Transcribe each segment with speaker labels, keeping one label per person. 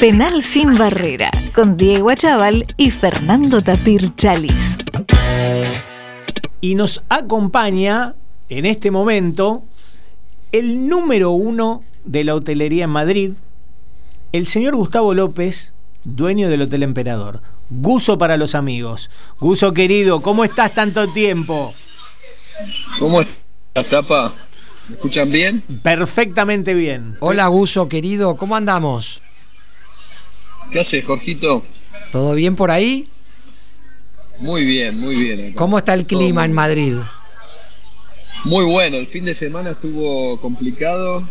Speaker 1: Penal sin barrera, con Diego Achával y Fernando Tapir Chalis.
Speaker 2: Y nos acompaña en este momento el número uno de la hotelería en Madrid, el señor Gustavo López, dueño del Hotel Emperador. Guso para los amigos. Guso querido, ¿cómo estás tanto tiempo?
Speaker 3: ¿Cómo estás, Tapa? ¿Me escuchan bien?
Speaker 2: Perfectamente bien.
Speaker 4: Hola, Guso querido, ¿cómo andamos?
Speaker 3: ¿Qué haces, Jorgito?
Speaker 4: ¿Todo bien por ahí?
Speaker 3: Muy bien, muy bien. acá.
Speaker 4: ¿Cómo está el clima en Madrid?
Speaker 3: Muy bueno, el fin de semana estuvo complicado,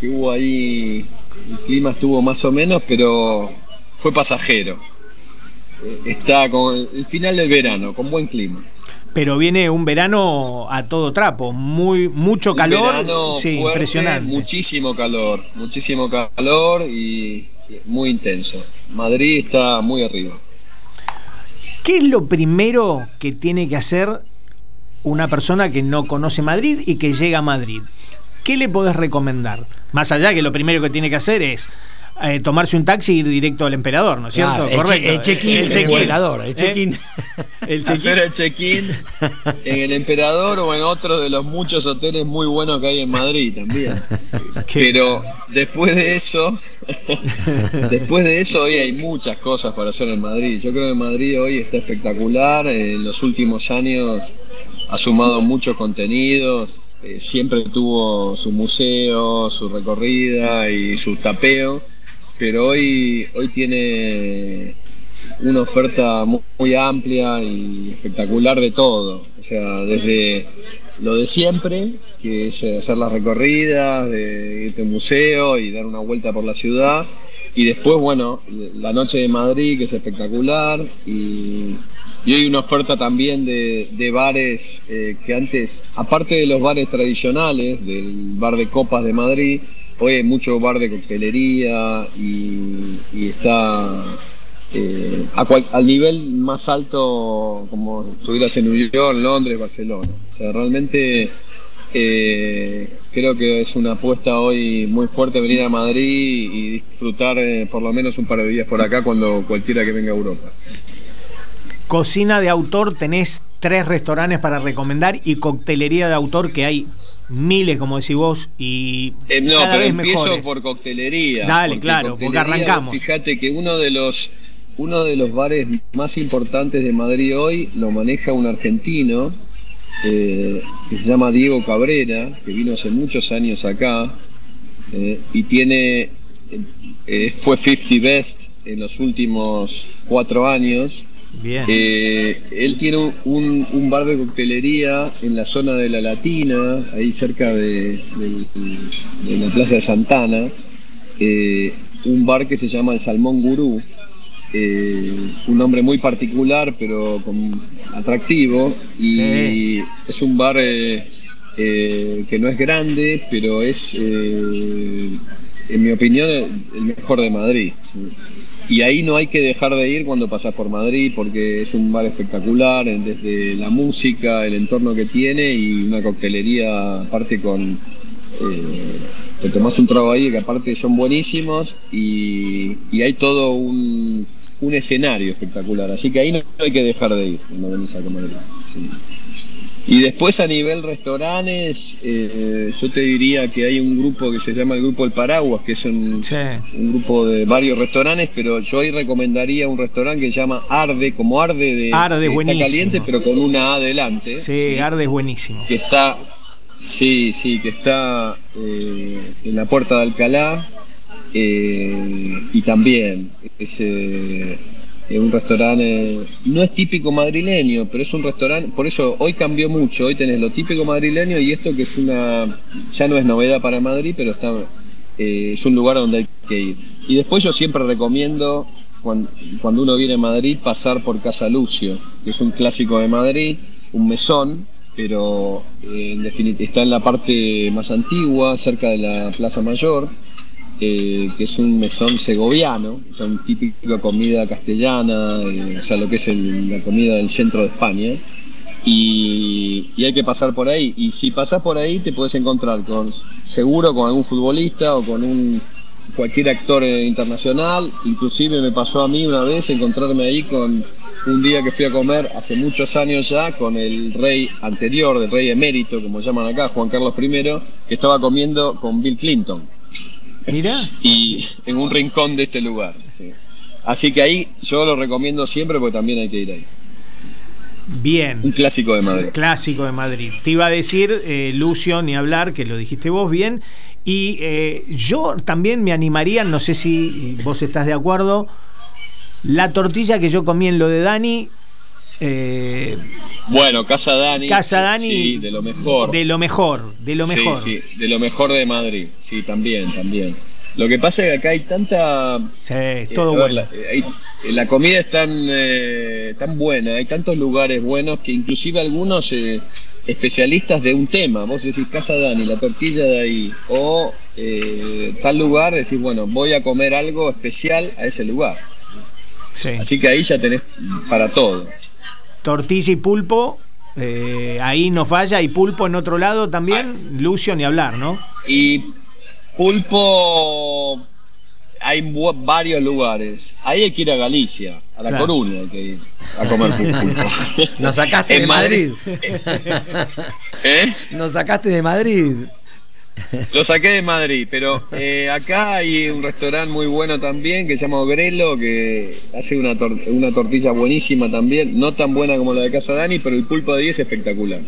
Speaker 3: que hubo ahí, el clima estuvo más o menos, pero fue pasajero. Eh, Está con el final del verano, con buen clima.
Speaker 2: Pero viene un verano a todo trapo, muy mucho
Speaker 3: Un
Speaker 2: calor,
Speaker 3: verano
Speaker 2: sí,
Speaker 3: fuerte,
Speaker 2: impresionante.
Speaker 3: Muchísimo calor, muchísimo calor y muy intenso. Madrid está muy arriba.
Speaker 2: ¿Qué es lo primero que tiene que hacer una persona que no conoce Madrid y que llega a Madrid? ¿Qué le podés recomendar? Más allá que lo primero que tiene que hacer es eh, tomarse un taxi y ir directo al emperador, ¿no es cierto?
Speaker 4: Claro, el che-
Speaker 2: Correcto.
Speaker 4: el check-in, el emperador, el
Speaker 2: ¿Eh?
Speaker 4: check-in.
Speaker 2: El check-in.
Speaker 3: Hacer el check-in en el Emperador o en otro de los muchos hoteles muy buenos que hay en Madrid también. Pero después de eso, después de eso hoy hay muchas cosas para hacer en Madrid. Yo creo que Madrid hoy está espectacular. En los últimos años ha sumado muchos contenidos. Eh, siempre tuvo su museo, su recorrida y su tapeo. Pero hoy, hoy tiene una oferta mu- muy amplia y espectacular de todo. O sea, desde lo de siempre, que es hacer las recorridas, de irte a museo y dar una vuelta por la ciudad. Y después, bueno, la noche de Madrid, que es espectacular. Y, y hay una oferta también de, de bares eh, que antes, aparte de los bares tradicionales, del bar de copas de Madrid, hoy hay mucho bar de coctelería y, está eh, al nivel más alto como estuvieras en New York, Londres, Barcelona. O sea, realmente eh, creo que es una apuesta hoy muy fuerte venir a Madrid y disfrutar eh, por lo menos un par de días por acá cuando cualquiera que venga a Europa.
Speaker 2: Cocina de autor, tenés tres restaurantes para recomendar y coctelería de autor que hay miles, como decís vos, y
Speaker 3: Eh, no,
Speaker 2: cada
Speaker 3: pero
Speaker 2: vez
Speaker 3: empiezo
Speaker 2: mejores.
Speaker 3: por coctelería.
Speaker 2: Dale, claro, porque arrancamos.
Speaker 3: Fíjate que uno de los uno de los bares más importantes de Madrid hoy lo maneja un argentino eh, que se llama Diego Cabrera, que vino hace muchos años acá eh, y tiene eh, fue 50 Best en los últimos cuatro años.
Speaker 2: Bien.
Speaker 3: Eh, él tiene un, bar de coctelería en la zona de la Latina, ahí cerca de, la Plaza de Santana. eh, un bar que se llama el Salmón Gurú. eh, un nombre muy particular, pero con- atractivo. Y
Speaker 2: Sí.
Speaker 3: es un bar que no es grande, pero es, eh, en mi opinión, el mejor de Madrid. Y ahí no hay que dejar de ir cuando pasas por Madrid porque es un bar espectacular, desde la música, el entorno que tiene y una coctelería aparte con... eh, te tomás un trago ahí que aparte son buenísimos y, y hay todo un, un escenario espectacular. Así que ahí no hay que dejar de ir cuando venís a Madrid. sí. Y después a nivel restaurantes, eh, yo te diría que hay un grupo que se llama el Grupo El Paraguas, que es un,
Speaker 2: Sí.
Speaker 3: un grupo de varios restaurantes, pero yo ahí recomendaría un restaurante que se llama Arde, como Arde de
Speaker 2: Arde,
Speaker 3: está caliente, pero con una A adelante.
Speaker 2: Sí, Arde es buenísimo.
Speaker 3: Que está, sí, sí, que está eh, en la puerta de Alcalá. eh, y también es eh, eh, un restaurante, no es típico madrileño, pero es un restaurante, por eso hoy cambió mucho, hoy tenés lo típico madrileño y esto que es una, ya no es novedad para Madrid, pero está, eh, es un lugar donde hay que ir. Y después yo siempre recomiendo, cuando, uno viene a Madrid, pasar por Casa Lucio, que es un clásico de Madrid, un mesón, pero eh, está en la parte más antigua, cerca de la Plaza Mayor, eh, que es un mesón segoviano, o sea, un comida castellana, eh, o sea, lo que es el- la comida del centro de España. Y, y hay que pasar por ahí. Y si pasás por ahí, te puedes encontrar con seguro con algún futbolista o con un cualquier actor internacional, inclusive me pasó a mí una vez encontrarme ahí con un día que fui a comer hace muchos años ya con el rey anterior, el rey emérito, como llaman acá, Juan Carlos I, que estaba comiendo con Bill Clinton.
Speaker 2: Mira.
Speaker 3: Y en un rincón de este lugar. Así que ahí yo lo recomiendo siempre porque también hay que ir ahí.
Speaker 2: Bien.
Speaker 3: Un clásico de Madrid.
Speaker 2: Clásico de Madrid. Te iba a decir, eh, Lucio, ni hablar, que lo dijiste vos bien. Y eh, yo también me animaría, no sé si vos estás de acuerdo, la tortilla que yo comí en lo de Dani.
Speaker 3: Eh, bueno, Casa Dani.
Speaker 2: Casa Dani.
Speaker 3: Sí, de lo mejor.
Speaker 2: De lo mejor, de lo mejor.
Speaker 3: Sí, sí, de lo mejor de Madrid. Sí, también, también. Lo que pasa es que acá hay tanta.
Speaker 2: Sí, es todo bueno.
Speaker 3: La, eh, la, comida es tan, eh, tan buena, hay tantos lugares buenos que inclusive algunos eh, especialistas de un tema, vos decís Casa Dani, la tortilla de ahí, o tal lugar, decís, bueno, voy a comer algo especial a ese lugar. Sí. Así que ahí ya tenés para todo.
Speaker 2: Tortilla y pulpo, ahí no falla, y pulpo en otro lado también, Lucio, ni hablar, ¿no?
Speaker 3: Y Pulpo hay varios lugares. Ahí hay que ir a Galicia, a La Coruña hay que ir a comer pulpo.
Speaker 4: Nos sacaste de Madrid.
Speaker 3: ¿Eh?
Speaker 4: Nos sacaste de Madrid.
Speaker 3: Lo saqué de Madrid, pero eh, acá hay un restaurante muy bueno también que se llama Grelo, que hace una, una tortilla buenísima también, no tan buena como la de Casa Dani, pero el pulpo de ahí es espectacular.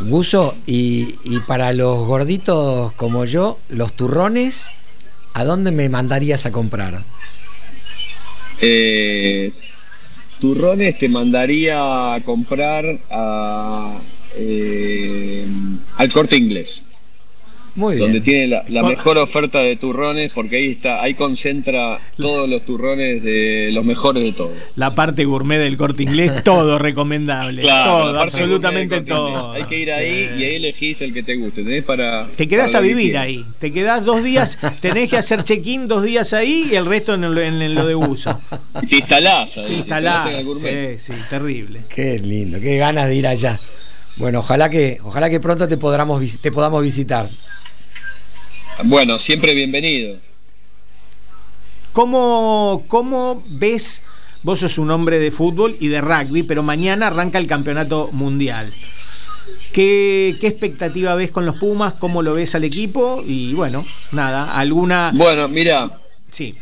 Speaker 4: Guso, y, para los gorditos como yo, los turrones, ¿a dónde me mandarías a comprar?
Speaker 3: Eh, turrones te mandaría a comprar a, eh, al corte inglés. Muy bien. Donde tiene la, mejor oferta de turrones, porque ahí está, ahí concentra todos los turrones de los mejores de todos.
Speaker 2: La parte gourmet del corte inglés, todo recomendable. todo, absolutamente todo.
Speaker 3: Hay que ir ahí y ahí elegís el que te guste. Tenés para.
Speaker 2: Te quedás a vivir ahí. Te quedás dos días, tenés que hacer check-in dos días ahí y el resto en lo, de uso.
Speaker 3: te instalás
Speaker 2: ahí. Te instalás. sí, sí, terrible.
Speaker 4: Qué lindo, qué ganas de ir allá. Bueno, ojalá que, ojalá que pronto te podamos, te podamos visitar.
Speaker 3: Bueno, siempre bienvenido.
Speaker 2: ¿Cómo, ¿Cómo ves? Vos sos un hombre de fútbol y de rugby, pero mañana arranca el campeonato mundial. ¿Qué, ¿Qué, expectativa ves con los Pumas? ¿Cómo lo ves al equipo? Y bueno, nada, alguna.
Speaker 3: Bueno, mira.
Speaker 2: Sí.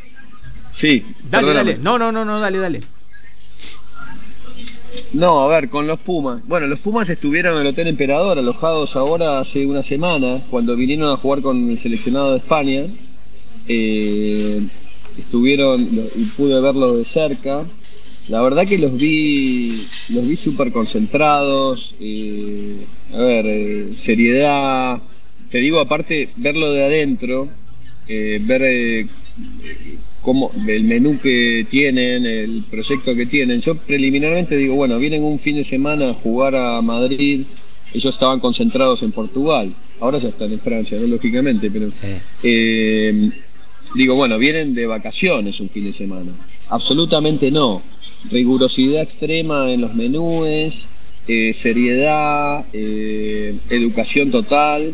Speaker 3: Sí.
Speaker 2: Dale, dale. No, no, no, no, dale, dale.
Speaker 3: No, a ver, con los Pumas. Bueno, los Pumas estuvieron en el Hotel Emperador, alojados ahora hace una semana, cuando vinieron a jugar con el seleccionado de España. Eh, estuvieron y pude verlos de cerca. La verdad que los vi, los vi súper concentrados. Eh, a ver, eh, seriedad. Te digo, aparte, verlo de adentro, ver cómo, el menú que tienen, el proyecto que tienen. Yo preliminarmente digo, bueno, vienen un fin de semana a jugar a Madrid, ellos estaban concentrados en Portugal, ahora ya están en Francia, ¿no? lógicamente, pero eh, digo, bueno, vienen de vacaciones un fin de semana. Absolutamente no. Rigurosidad extrema en los menúes, eh, seriedad, eh, educación total.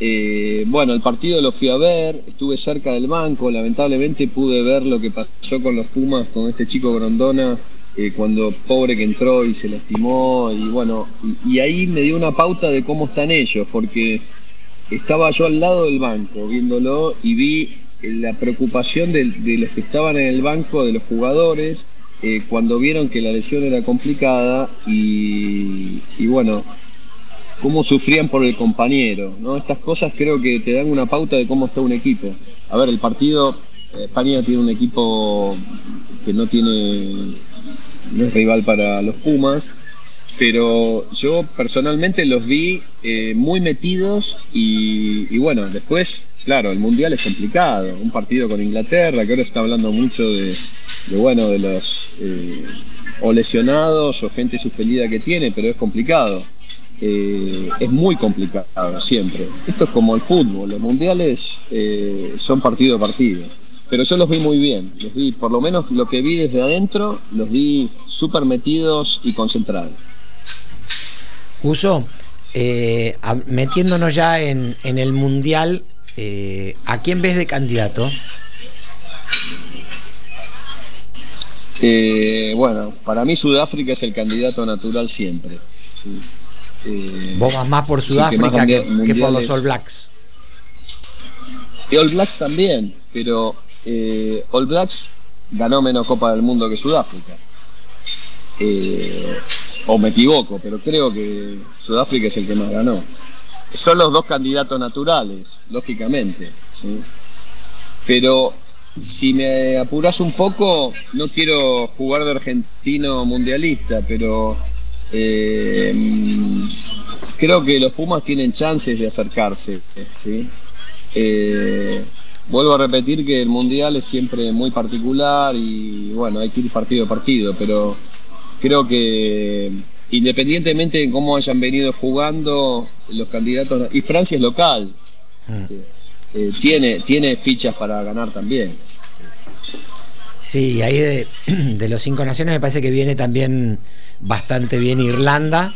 Speaker 3: Eh, bueno, el partido lo fui a ver, estuve cerca del banco, lamentablemente pude ver lo que pasó con los Pumas, con este chico Grondona, eh, cuando pobre que entró y se lastimó, y bueno, y, ahí me dio una pauta de cómo están ellos, porque estaba yo al lado del banco viéndolo y vi la preocupación de, los que estaban en el banco, de los jugadores, eh, cuando vieron que la lesión era complicada y, y bueno, cómo sufrían por el compañero, ¿no? Estas cosas creo que te dan una pauta de cómo está un equipo. A ver, el partido, España tiene un equipo que no tiene, no es rival para los Pumas, pero yo personalmente los vi eh, muy metidos y, bueno, después, claro, el Mundial es complicado, un partido con Inglaterra, que ahora está hablando mucho de, bueno, de los eh, o lesionados o gente suspendida que tiene, pero es complicado. Eh, es muy complicado siempre. Esto es como el fútbol, los mundiales eh, son partido a partido. Pero yo los vi muy bien, los vi, por lo menos lo que vi desde adentro, los vi súper metidos y concentrados.
Speaker 4: Uso, eh, metiéndonos ya en, en el mundial, ¿a quién ves de candidato?
Speaker 3: bueno, para mí Sudáfrica es el candidato natural siempre.
Speaker 4: Eh, Vos vas más por Sudáfrica que, por los All Blacks.
Speaker 3: Y All Blacks también, pero eh, All Blacks ganó menos Copa del Mundo que Sudáfrica. o me equivoco, pero creo que Sudáfrica es el que más ganó. Son los dos candidatos naturales, lógicamente. Pero si me apuras un poco, no quiero jugar de argentino mundialista, pero eh, creo que los Pumas tienen chances de acercarse. Eh, vuelvo a repetir que el mundial es siempre muy particular y bueno, hay que ir partido a partido, pero creo que independientemente de cómo hayan venido jugando los candidatos, y Francia es local. Mm. Eh, tiene, tiene fichas para ganar también.
Speaker 4: Sí, ahí de, los cinco naciones me parece que viene también bastante bien Irlanda.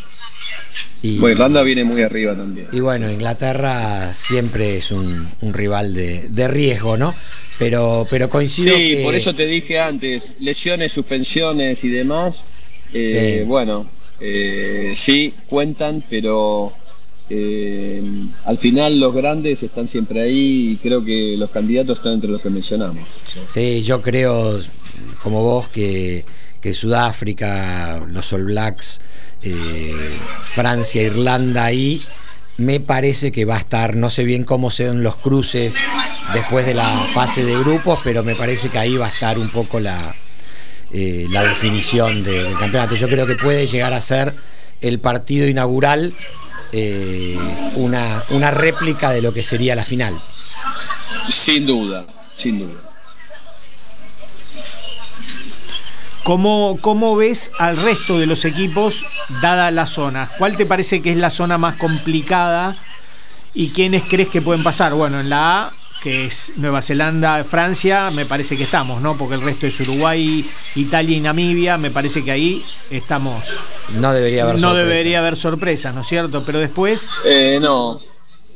Speaker 3: Y, bueno, Irlanda viene muy arriba también.
Speaker 4: Y bueno, Inglaterra siempre es un, rival de, riesgo, ¿no? Pero, pero coincido.
Speaker 3: Sí, por eso te dije antes, lesiones, suspensiones y demás. Eh, bueno, eh, sí, cuentan, pero eh, al final los grandes están siempre ahí y creo que los candidatos están entre los que mencionamos.
Speaker 4: Sí, yo creo, como vos, que, Sudáfrica, los All Blacks, eh, Francia, Irlanda ahí, me parece que va a estar, no sé bien cómo sean los cruces después de la fase de grupos, pero me parece que ahí va a estar un poco la, eh, la definición del campeonato. Yo creo que puede llegar a ser el partido inaugural eh, una, una réplica de lo que sería la final.
Speaker 3: Sin duda, sin duda.
Speaker 2: ¿Cómo, ¿Cómo, ves al resto de los equipos dada la zona? ¿Cuál te parece que es la zona más complicada y quiénes crees que pueden pasar? Bueno, en la A que es Nueva Zelanda, Francia, me parece que estamos, ¿no? Porque el resto es Uruguay, Italia y Namibia, me parece que ahí estamos.
Speaker 4: No debería haber
Speaker 2: no sorpresas. debería haber sorpresas, ¿no es cierto? Pero después.
Speaker 3: Eh, no.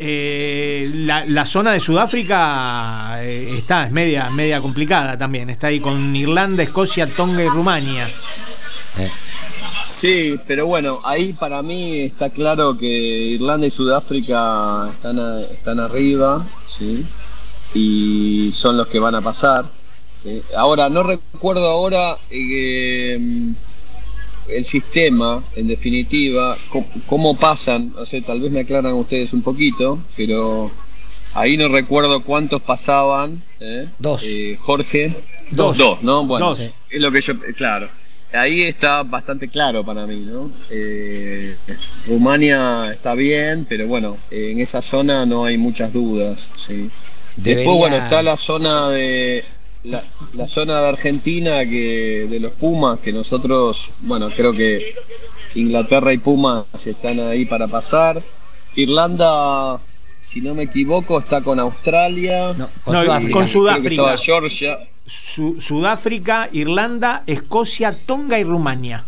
Speaker 2: Eh, la, zona de Sudáfrica eh, está, es media, media complicada también. Está ahí con Irlanda, Escocia, Tonga y Rumania.
Speaker 3: Sí, pero bueno, ahí para mí está claro que Irlanda y Sudáfrica están, están arriba, ¿sí? y son los que van a pasar. Ahora, no recuerdo ahora eh, el sistema, en definitiva, cómo, pasan, o sea, tal vez me aclaran ustedes un poquito, pero ahí no recuerdo cuántos pasaban. ¿eh?
Speaker 4: Dos.
Speaker 3: Eh, Jorge.
Speaker 2: Dos.
Speaker 3: Dos, ¿no? Bueno, es lo que yo, claro. Ahí está bastante claro para mí, ¿no? Rumania está bien, pero bueno, en esa zona no hay muchas dudas, ¿sí? Después, bueno, está la zona de la, zona de Argentina que de los Pumas, que nosotros, bueno, creo que Inglaterra y Pumas están ahí para pasar. Irlanda, si no me equivoco, está con Australia.
Speaker 2: con, Sudáfrica. con Sudáfrica.
Speaker 3: Georgia.
Speaker 2: Sudáfrica, Irlanda, Escocia, Tonga y Rumania.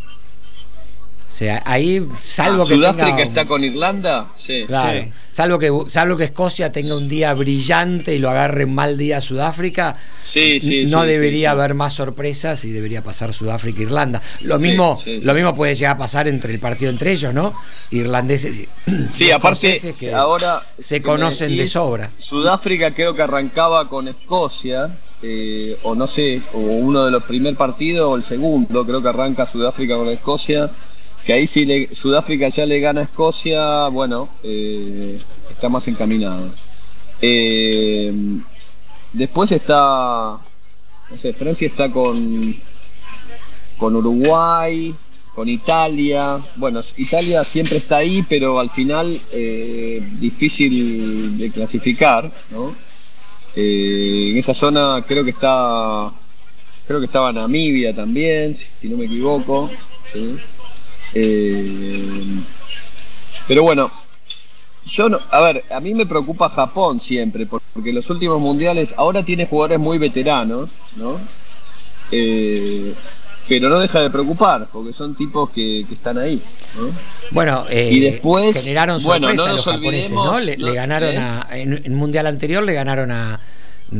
Speaker 4: O sea, ahí, salvo ah, que.
Speaker 3: Sudáfrica está con Irlanda, sí.
Speaker 4: Claro. Salvo, que, salvo que Escocia tenga un día brillante y lo agarre un mal día Sudáfrica.
Speaker 3: Sí, sí,
Speaker 4: no debería haber más sorpresas y debería pasar Sudáfrica e Irlanda. Lo mismo, lo mismo puede llegar a pasar entre el partido entre ellos, ¿no? Irlandeses.
Speaker 3: Sí, aparte, que ahora.
Speaker 4: Se conocen de sobra.
Speaker 3: Sudáfrica creo que arrancaba con Escocia. Eh, o no sé, o uno de los primeros partidos o el segundo, creo que arranca Sudáfrica con Escocia que ahí si Sudáfrica ya le gana a Escocia, bueno, eh, está más encaminado. Eh, después está, no sé, Francia está con, con Uruguay, con Italia. Bueno, Italia siempre está ahí, pero al final eh, difícil de clasificar, ¿no? en esa zona creo que está, creo que estaba Namibia también, si no me equivoco. ¿sí? Eh, pero bueno, yo no, a ver, a mí me preocupa Japón siempre, porque los últimos mundiales ahora tiene jugadores muy veteranos, ¿no? Eh, pero no deja de preocupar, porque son tipos que, están ahí.
Speaker 4: Bueno, eh, y después generaron sorpresa los japoneses, ¿no? Le, ganaron a, en el mundial anterior le ganaron a,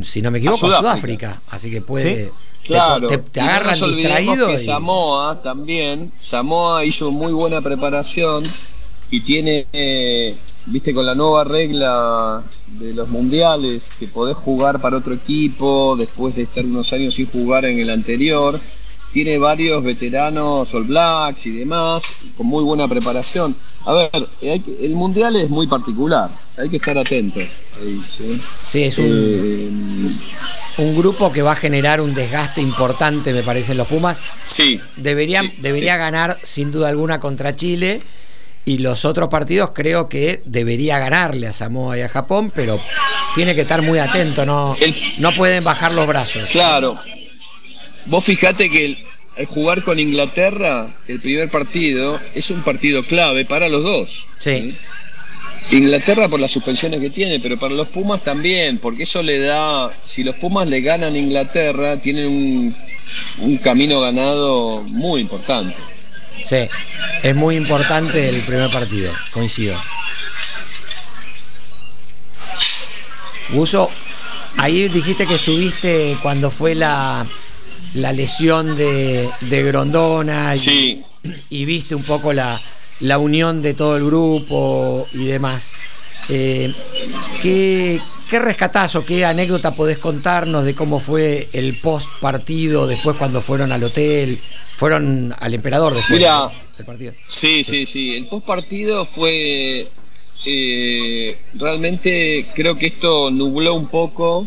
Speaker 4: si no me equivoco, a Sudáfrica. así que puede,
Speaker 3: Claro,
Speaker 4: te, agarran distraído.
Speaker 3: Que Samoa también, Samoa hizo muy buena preparación y tiene, eh, viste, con la nueva regla de los mundiales, que podés jugar para otro equipo después de estar unos años sin jugar en el anterior. Tiene varios veteranos All Blacks y demás, con muy buena preparación. A ver, el mundial es muy particular, hay que estar atentos.
Speaker 4: ¿sí? es un, eh, un, grupo que va a generar un desgaste importante, me parece, en los Pumas.
Speaker 3: Sí.
Speaker 4: Debería, debería ganar sin duda alguna contra Chile y los otros partidos creo que debería ganarle a Samoa y a Japón, pero tiene que estar muy atento, no, no pueden bajar los brazos.
Speaker 3: Claro. Vos fijate que el, jugar con Inglaterra, el primer partido, es un partido clave para los dos.
Speaker 4: Sí.
Speaker 3: Inglaterra por las suspensiones que tiene, pero para los Pumas también, porque eso le da, si los Pumas le ganan a Inglaterra, tienen un, un camino ganado muy importante.
Speaker 4: Sí, es muy importante el primer partido, coincido. Uso, ahí dijiste que estuviste cuando fue la, la lesión de, de Grondona
Speaker 3: y,
Speaker 4: y, viste un poco la, la, unión de todo el grupo y demás. Eh, ¿qué, ¿Qué rescatás o qué anécdota podés contarnos de cómo fue el post partido después cuando fueron al hotel? Fueron al emperador después
Speaker 3: del partido. Sí, sí, sí. El post partido fue. Eh, realmente creo que esto nubló un poco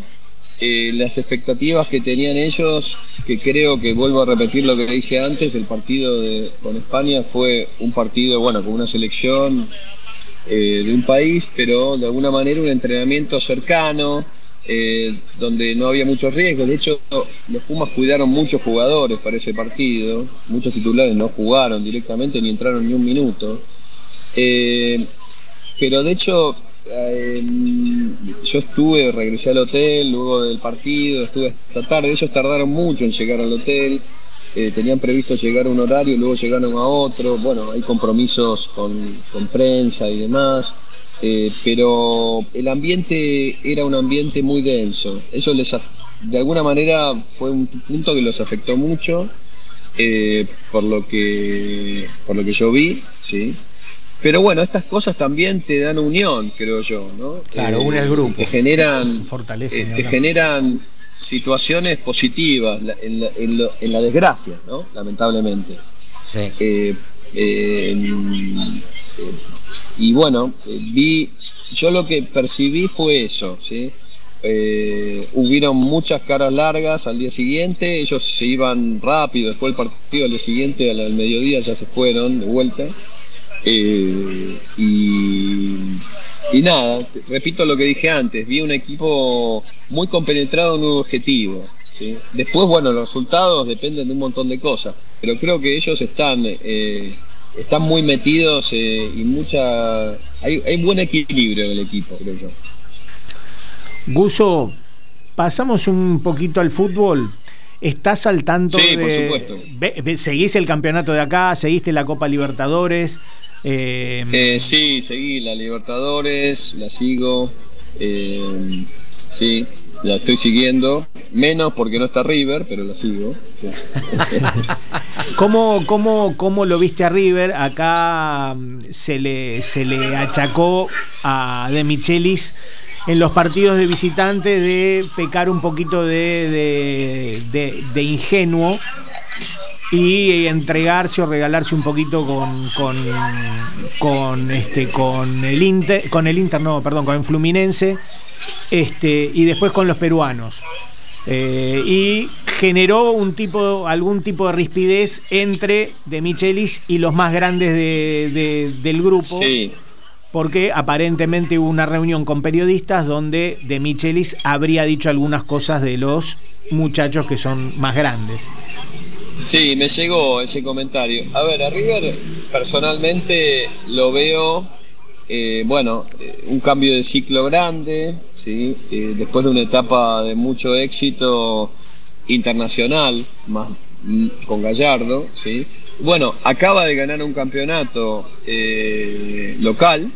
Speaker 3: eh, las expectativas que tenían ellos, que creo que vuelvo a repetir lo que dije antes, el partido de, con España fue un partido, bueno, con una selección eh, de un país, pero de alguna manera un entrenamiento cercano, eh, donde no había muchos riesgos. De hecho, los Pumas cuidaron muchos jugadores para ese partido, muchos titulares no jugaron directamente ni entraron ni un minuto. Pero de hecho, yo estuve, regresé al hotel luego del partido, estuve hasta tarde, ellos tardaron mucho en llegar al hotel. Eh, tenían previsto llegar a un horario, luego llegaron a otro, bueno, hay compromisos con, prensa y demás, eh, pero el ambiente era un ambiente muy denso, eso les, de alguna manera fue un punto que los afectó mucho, eh, por, lo que, por lo que yo vi, ¿sí? Pero bueno, estas cosas también te dan unión, creo yo, ¿no?
Speaker 4: Claro, une el grupo.
Speaker 3: Te generan, te generan situaciones positivas en la, en la, desgracia, ¿no? lamentablemente.
Speaker 4: Sí.
Speaker 3: Eh, eh, y bueno, vi, yo lo que percibí fue eso, ¿sí? Eh, hubieron muchas caras largas al día siguiente, ellos se iban rápido, después del partido al día siguiente, al, mediodía ya se fueron de vuelta. Y, y nada, repito lo que dije antes, vi un equipo muy compenetrado en un objetivo. ¿sí? Después, bueno, los resultados dependen de un montón de cosas, pero creo que ellos están, eh, están muy metidos eh, y mucha... Hay, hay buen equilibrio en el equipo, creo yo.
Speaker 2: Guso, pasamos un poquito al fútbol. ¿Estás al tanto
Speaker 3: sí,
Speaker 2: de...
Speaker 3: por supuesto.
Speaker 2: ¿Seguís el campeonato de acá? ¿Seguiste la Copa Libertadores?
Speaker 3: Eh, eh, sí, seguí la Libertadores, la sigo. Eh, sí, la estoy siguiendo. Menos porque no está River, pero la sigo.
Speaker 2: ¿Cómo, cómo, cómo lo viste a River? Acá mm, se le, se le achacó a De Michelis en los partidos de visitante de pecar un poquito de, de, de ingenuo y entregarse o regalarse un poquito con, con, con este con el Inter, con el Inter, no, perdón, con el Fluminense, este, y después con los peruanos. Eh, y generó un tipo, algún tipo de rispidez entre De Michelis y los más grandes del grupo. Porque aparentemente hubo una reunión con periodistas donde De Michelis habría dicho algunas cosas de los muchachos que son más grandes.
Speaker 3: Sí, me llegó ese comentario. A ver, a River personalmente lo veo, eh, bueno, eh, un cambio de ciclo grande, ¿sí? Eh, después de una etapa de mucho éxito internacional, más mm, con Gallardo, ¿sí? Bueno, acaba de ganar un campeonato local,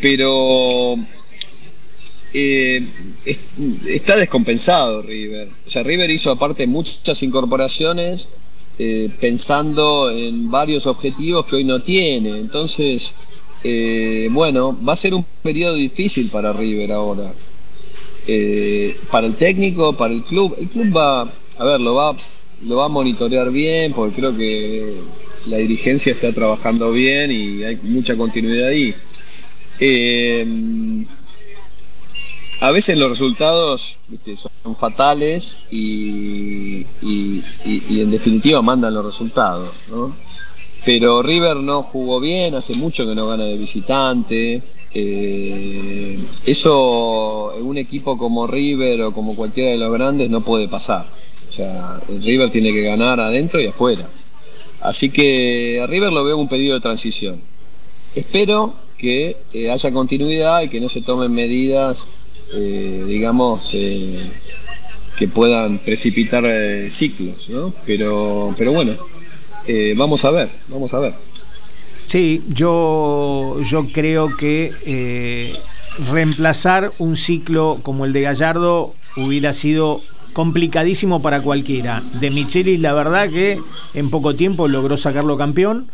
Speaker 3: pero eh, está descompensado River. O sea, River hizo aparte muchas incorporaciones eh, pensando en varios objetivos que hoy no tiene. Entonces, eh, bueno, va a ser un periodo difícil para River ahora. para el técnico, para el club. El club va, a ver, lo va, lo va a monitorear bien porque creo que la dirigencia está trabajando bien y hay mucha continuidad ahí. A veces los resultados son fatales y, en definitiva mandan los resultados. Pero River no jugó bien, hace mucho que no gana de visitante. Eso en un equipo como River o como cualquiera de los grandes no puede pasar. O sea, River tiene que ganar adentro y afuera. Así que a River lo veo un pedido de transición. Espero que eh, haya continuidad y que no se tomen medidas, eh, digamos, eh, que puedan precipitar ciclos, ¿no? Pero, pero bueno, vamos a ver, vamos a ver.
Speaker 2: Sí, yo, yo creo que reemplazar un ciclo como el de Gallardo hubiera sido complicadísimo para cualquiera. De Michelis, la verdad que en poco tiempo logró sacarlo campeón.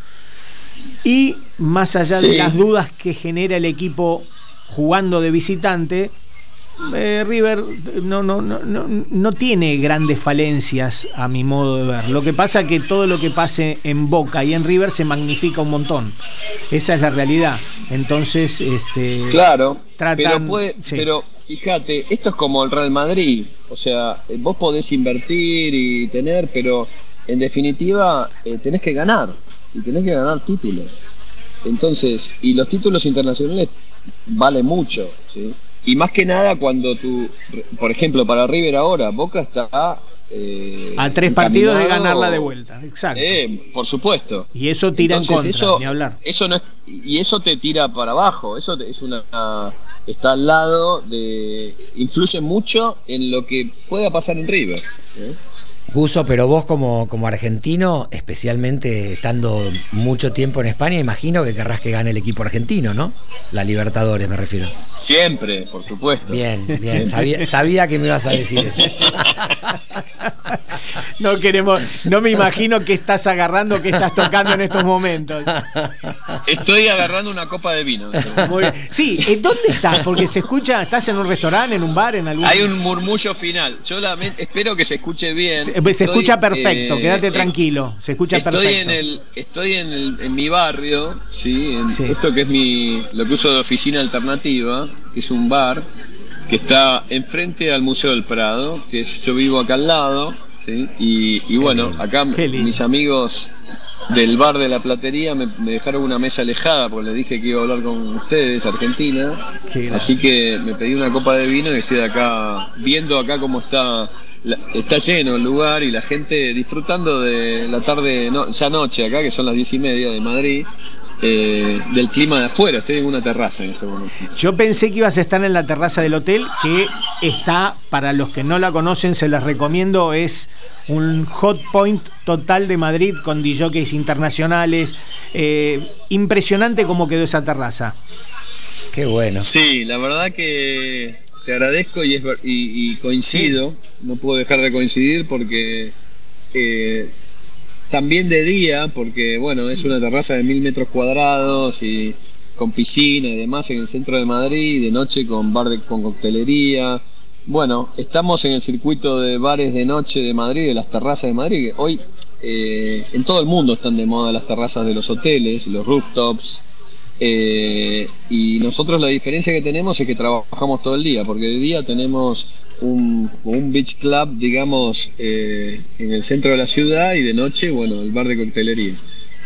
Speaker 2: Y más allá de las dudas que genera el equipo jugando de visitante, eh, River no, no, no, no, tiene grandes falencias a mi modo de ver. Lo que pasa es que todo lo que pase en Boca y en River se magnifica un montón. Esa es la realidad. Entonces, este,
Speaker 3: claro, pero, pero fíjate, esto es como el Real Madrid. O sea, vos podés invertir y tener, pero en definitiva eh, tenés que ganar y tenés que ganar títulos. Entonces, y los títulos internacionales vale mucho, ¿sí? Y más que nada cuando tú, por ejemplo, para River ahora, Boca está...
Speaker 2: Eh, a tres partidos de ganarla de vuelta, exacto.
Speaker 3: Eh, por supuesto.
Speaker 2: Y eso tira en contra, eso, ni hablar.
Speaker 3: Eso no y eso te tira para abajo, eso es una, está al lado de... influye mucho en lo que pueda pasar en River. ¿eh?
Speaker 4: Guso, pero vos como, como argentino, especialmente estando mucho tiempo en España, imagino que querrás que gane el equipo argentino, ¿no? La Libertadores me refiero.
Speaker 3: Siempre, por supuesto.
Speaker 4: Bien, bien, sabía, sabía que me ibas a decir eso.
Speaker 2: No queremos, no me imagino que estás agarrando, que estás tocando en estos momentos.
Speaker 3: Estoy agarrando una copa de vino.
Speaker 2: Sí, ¿dónde estás? Porque se escucha, ¿estás en un restaurante, en un bar, en algún
Speaker 3: Hay un murmullo final. Yo espero que se escuche bien.
Speaker 2: Se, escucha perfecto, eh, quédate eh, tranquilo. Se escucha
Speaker 3: estoy
Speaker 2: perfecto.
Speaker 3: En el, estoy en, el, en mi barrio, ¿sí? esto que es mi, lo que uso de oficina alternativa, que es un bar que está enfrente al Museo del Prado, que es, yo vivo acá al lado, ¿sí? y, bueno, acá mis amigos del bar de la platería me, dejaron una mesa alejada porque les dije que iba a hablar con ustedes, Argentina. Así que me pedí una copa de vino y estoy acá viendo acá cómo está está lleno el lugar y la gente disfrutando de la tarde, ya noche acá, que son las diez y media de Madrid, eh, del clima de afuera. Estoy en una terraza en este momento.
Speaker 2: Yo pensé que ibas a estar en la terraza del hotel, que está, para los que no la conocen, se les recomiendo, es un hot point total de Madrid con DJs internacionales. Eh, impresionante cómo quedó esa terraza.
Speaker 4: Qué bueno.
Speaker 3: Sí, la verdad que te agradezco y, es, y, coincido, no puedo dejar de coincidir porque eh, también de día, porque bueno, es una terraza de mil metros cuadrados y con piscina y demás en el centro de Madrid, de noche con bar de, con coctelería. Bueno, estamos en el circuito de bares de noche de Madrid, de las terrazas de Madrid. Hoy eh, en todo el mundo están de moda las terrazas de los hoteles, los rooftops, eh, y nosotros la diferencia que tenemos es que trabajamos todo el día, porque de día tenemos un, un beach club, digamos, eh, en el centro de la ciudad y de noche, bueno, el bar de coctelería.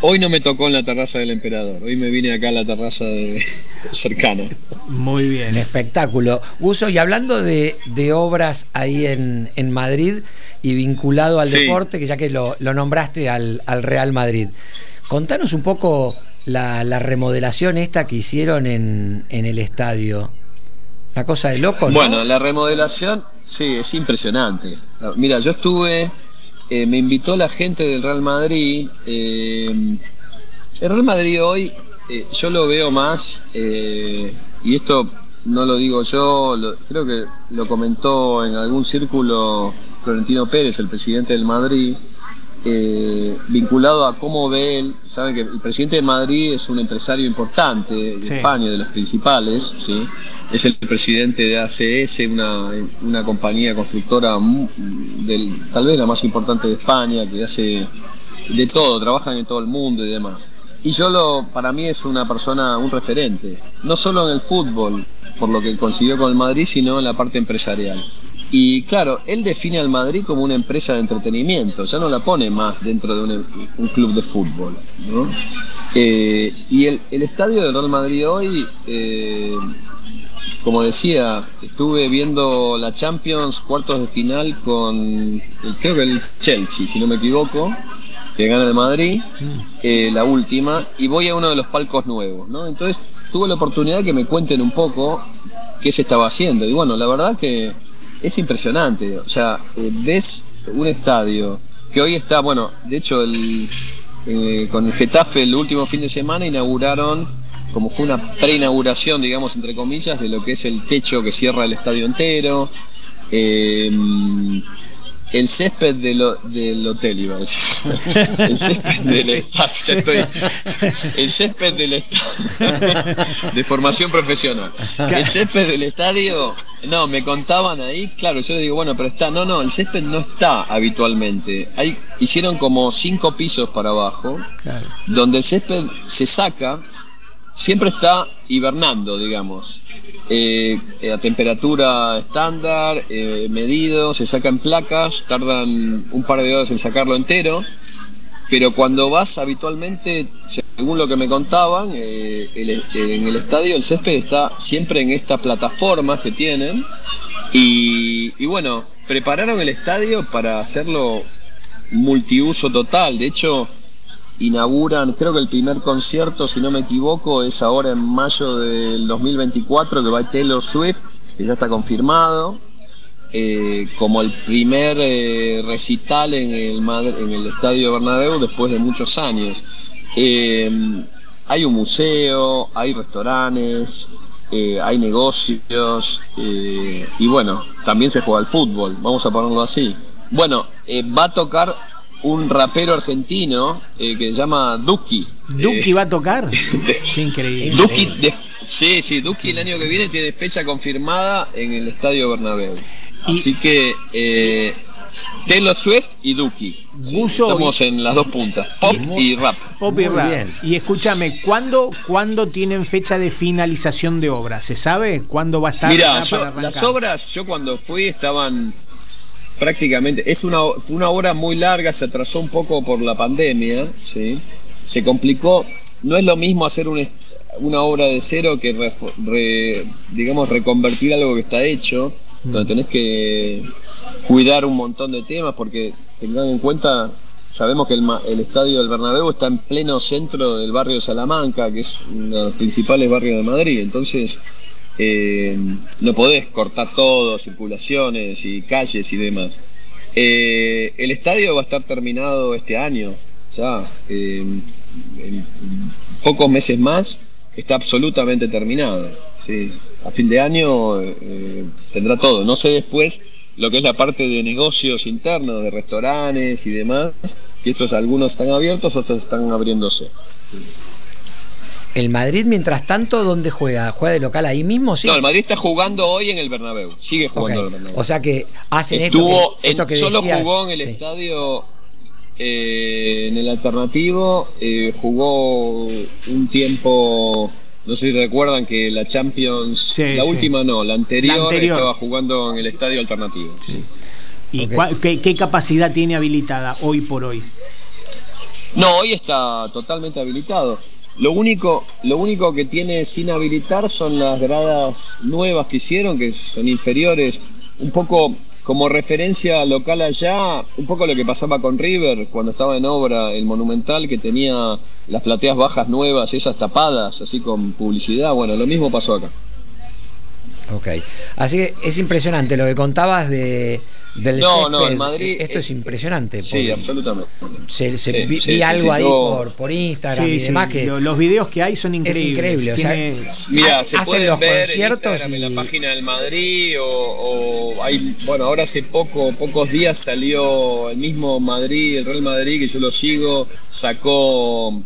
Speaker 3: Hoy no me tocó en la terraza del emperador, hoy me vine acá a la terraza de, cercana.
Speaker 4: Muy bien, espectáculo. Uso, y hablando de, obras ahí en, Madrid y vinculado al deporte, que ya que lo, nombraste al, al Real Madrid, contanos un poco la, remodelación esta que hicieron en, el estadio. Una cosa de loco,
Speaker 3: ¿no? Bueno, la remodelación, sí, es impresionante. Mira, yo estuve, eh, me invitó la gente del Real Madrid. Eh, el Real Madrid hoy, eh, yo lo veo más, y esto no lo digo yo, creo que lo comentó en algún círculo Florentino Pérez, el presidente del Madrid, eh, vinculado a cómo ve él, saben que el presidente de Madrid es un empresario importante de España, de los principales, ¿sí? es el presidente de ACS, una, una compañía constructora del, tal vez la más importante de España, que hace de todo, trabajan en todo el mundo y demás. Y yo lo, para mí es una persona, un referente, no solo en el fútbol, por lo que consiguió con el Madrid, sino en la parte empresarial. Y claro, él define al Madrid como una empresa de entretenimiento, ya no la pone más dentro de un, club de fútbol. Eh, y el, estadio del Real Madrid hoy, eh, como decía, estuve viendo la Champions cuartos de final con, creo que el Chelsea, si no me equivoco, que gana el Madrid, eh, la última, y voy a uno de los palcos nuevos. ¿no? Entonces tuve la oportunidad que me cuenten un poco qué se estaba haciendo. Y bueno, la verdad que es impresionante. O sea, eh, ves un estadio que hoy está, bueno, de hecho, el, eh, con el Getafe el último fin de semana inauguraron, como fue una preinauguración, digamos, entre comillas, de lo que es el techo que cierra el estadio entero. Eh, el césped del, del hotel, iba a decir. El césped del estadio. El césped del estadio. De formación profesional. El césped del estadio. No, me contaban ahí. Claro, yo le digo, bueno, pero está. No, no, el césped no está habitualmente. Hay, hicieron como cinco pisos para abajo. Donde el césped se saca. Siempre está hibernando, digamos. Eh, a temperatura estándar, eh, medido, se sacan placas, tardan un par de horas en sacarlo entero, pero cuando vas habitualmente, según lo que me contaban, eh, en el estadio el césped está siempre en estas plataformas que tienen y, y bueno, prepararon el estadio para hacerlo multiuso total, de hecho inauguran, creo que el primer concierto, si no me equivoco, es ahora en mayo del 2024, que va a Taylor Swift, que ya está confirmado, eh, como el primer eh, recital en el, Estadio Bernabéu después de muchos años. Eh, hay un museo, hay restaurantes, hay negocios y bueno, también se juega al fútbol, vamos a ponerlo así. Bueno, va a tocar un rapero argentino eh, que se llama Duki.
Speaker 2: ¿Duki eh, va a tocar? Qué increíble.
Speaker 3: Duki, sí, sí, Duki el año que viene tiene fecha confirmada en el Estadio Bernabéu. Así que eh, Taylor Swift y Duki. Estamos en las dos puntas, pop y, rap.
Speaker 2: Pop y rap. Y escúchame, ¿cuándo, ¿cuándo tienen fecha de finalización de obra? ¿Se sabe cuándo va a estar?
Speaker 3: Mira, las obras, yo cuando fui estaban prácticamente, es una, fue una obra muy larga, se atrasó un poco por la pandemia, ¿sí? se complicó, no es lo mismo hacer una, una obra de cero que, digamos, reconvertir algo que está hecho, mm. donde tenés que cuidar un montón de temas, porque tengan en cuenta, sabemos que el, el estadio del Bernabéu está en pleno centro del barrio de Salamanca, que es uno de los principales barrios de Madrid, entonces eh, no podés cortar todo, circulaciones y calles y demás. Eh, el estadio va a estar terminado este año, ya, eh, en pocos meses más está absolutamente terminado. A fin de año tendrá todo. No sé después lo que es la parte de negocios internos, de restaurantes y demás, que esos algunos están abiertos, otros están abriéndose.
Speaker 4: El Madrid, mientras tanto, ¿dónde juega? ¿Juega de local ahí mismo?
Speaker 3: ¿sí? No, el Madrid está jugando hoy en el Bernabéu. Sigue jugando en el Bernabéu.
Speaker 4: O sea que hacen
Speaker 3: esto que, esto que Solo jugó en el estadio, eh, en el alternativo, eh, jugó un tiempo... No sé si recuerdan que la Champions, la última no, la anterior, estaba jugando en el estadio alternativo.
Speaker 2: ¿Y qué capacidad tiene habilitada hoy por hoy?
Speaker 3: No, hoy está totalmente habilitado. Lo único, lo único que tiene sin habilitar son las gradas nuevas que hicieron, que son inferiores, un poco como referencia local allá, un poco lo que pasaba con River cuando estaba en obra el Monumental, que tenía las plateas bajas nuevas, esas tapadas, así con publicidad. Bueno, lo mismo pasó acá.
Speaker 4: Ok. Así que es impresionante lo que contabas de, del
Speaker 3: no, No, en Madrid.
Speaker 4: Esto es, impresionante.
Speaker 3: Sí, absolutamente.
Speaker 4: Se, vi, algo ahí por, por Instagram y demás. Que
Speaker 2: los videos que hay son increíbles.
Speaker 3: Es Mira, se hacen los conciertos en, la página del Madrid o, hay. Bueno, ahora hace poco, pocos días salió el mismo Madrid, el Real Madrid, que yo lo sigo, sacó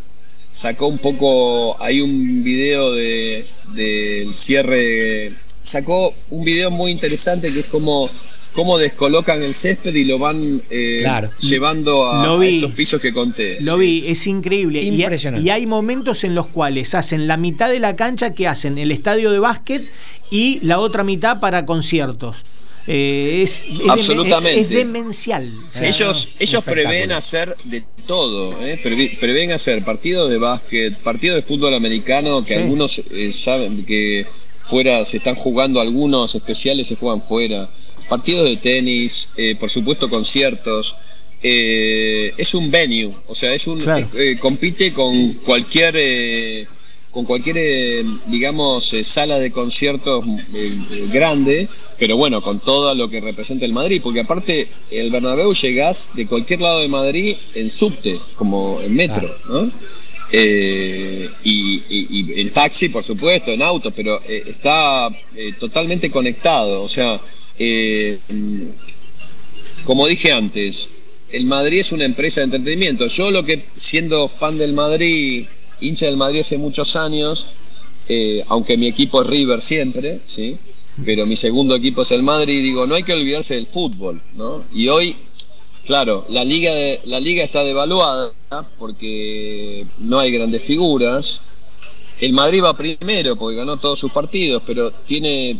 Speaker 3: sacó un poco, hay un video del de, cierre, sacó un video muy interesante que es como cómo descolocan el césped y lo van eh, llevando a, los pisos que conté.
Speaker 2: Lo vi, es increíble. Impresionante. Y, hay momentos en los cuales hacen la mitad de la cancha que hacen el estadio de básquet y la otra mitad para conciertos. Eh, es,
Speaker 3: Absolutamente.
Speaker 2: Es, demencial.
Speaker 3: ellos ellos prevén hacer de todo. ¿eh? Prevén hacer partidos de básquet, partidos de fútbol americano, que algunos eh, saben que fuera se están jugando, algunos especiales se juegan fuera. Partidos de tenis, por supuesto conciertos. es un venue, o sea, es un compite con cualquier con cualquier, eh, digamos, eh, sala de conciertos eh, grande, pero bueno, con todo lo que representa el Madrid, porque aparte el Bernabéu llegás de cualquier lado de Madrid en subte, como en metro, ¿no? Y, en taxi, por supuesto, en auto, pero está totalmente conectado, o sea, como dije antes, el Madrid es una empresa de entretenimiento. Yo lo que, siendo fan del Madrid hincha del Madrid hace muchos años, eh, aunque mi equipo es River siempre, ¿sí? pero mi segundo equipo es el Madrid, digo, no hay que olvidarse del fútbol, ¿no? Y hoy, claro, la liga, la liga está devaluada porque no hay grandes figuras. El Madrid va primero porque ganó todos sus partidos, pero tiene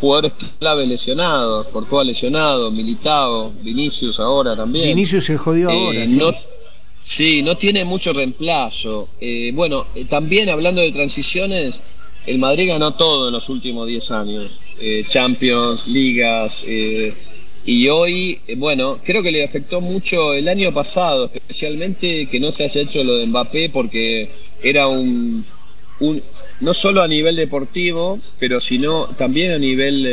Speaker 3: jugadores clave lesionados, Portugal lesionado, Militao, Vinicius ahora también.
Speaker 2: Vinicius se jodió eh, ahora.
Speaker 3: ¿sí? Sí, no tiene mucho reemplazo. Eh, bueno, eh, también hablando de transiciones, el Madrid ganó todo en los últimos 10 años. Eh, Champions, ligas. Y hoy, bueno, creo que le afectó mucho el año pasado, especialmente que no se haya hecho lo de Mbappé porque era un, un no solo a nivel deportivo, pero sino también a nivel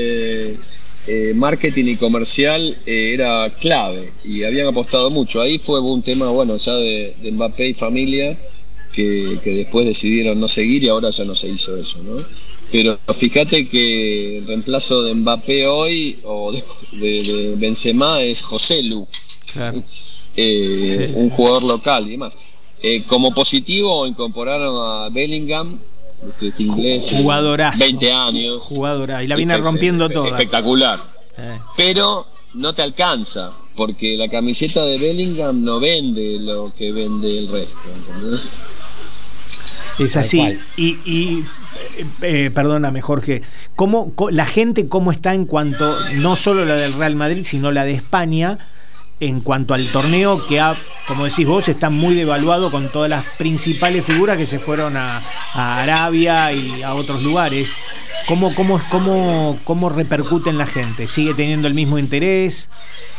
Speaker 3: eh, marketing y comercial eh, era clave y habían apostado mucho. Ahí fue un tema, bueno, ya de, Mbappé y familia, que, después decidieron no seguir y ahora ya no se hizo eso, ¿no? Pero fíjate que el reemplazo de Mbappé hoy o de, Benzema es José Lu, eh, un jugador local y demás. como positivo incorporaron a Bellingham, este inglés. 20 años.
Speaker 2: Jugadora. Y la viene rompiendo toda.
Speaker 3: Espectacular. Eh. Pero no te alcanza, porque la camiseta de Bellingham no vende lo que vende el resto.
Speaker 2: Es así. Y, y eh, eh, perdóname, Jorge, ¿cómo, la gente cómo está en cuanto, no solo la del Real Madrid, sino la de España, en cuanto al torneo que ha, como decís vos, está muy devaluado con todas las principales figuras que se fueron a, Arabia y a otros lugares. ¿Cómo, cómo, cómo, ¿Cómo repercute en la gente? ¿Sigue teniendo el mismo interés?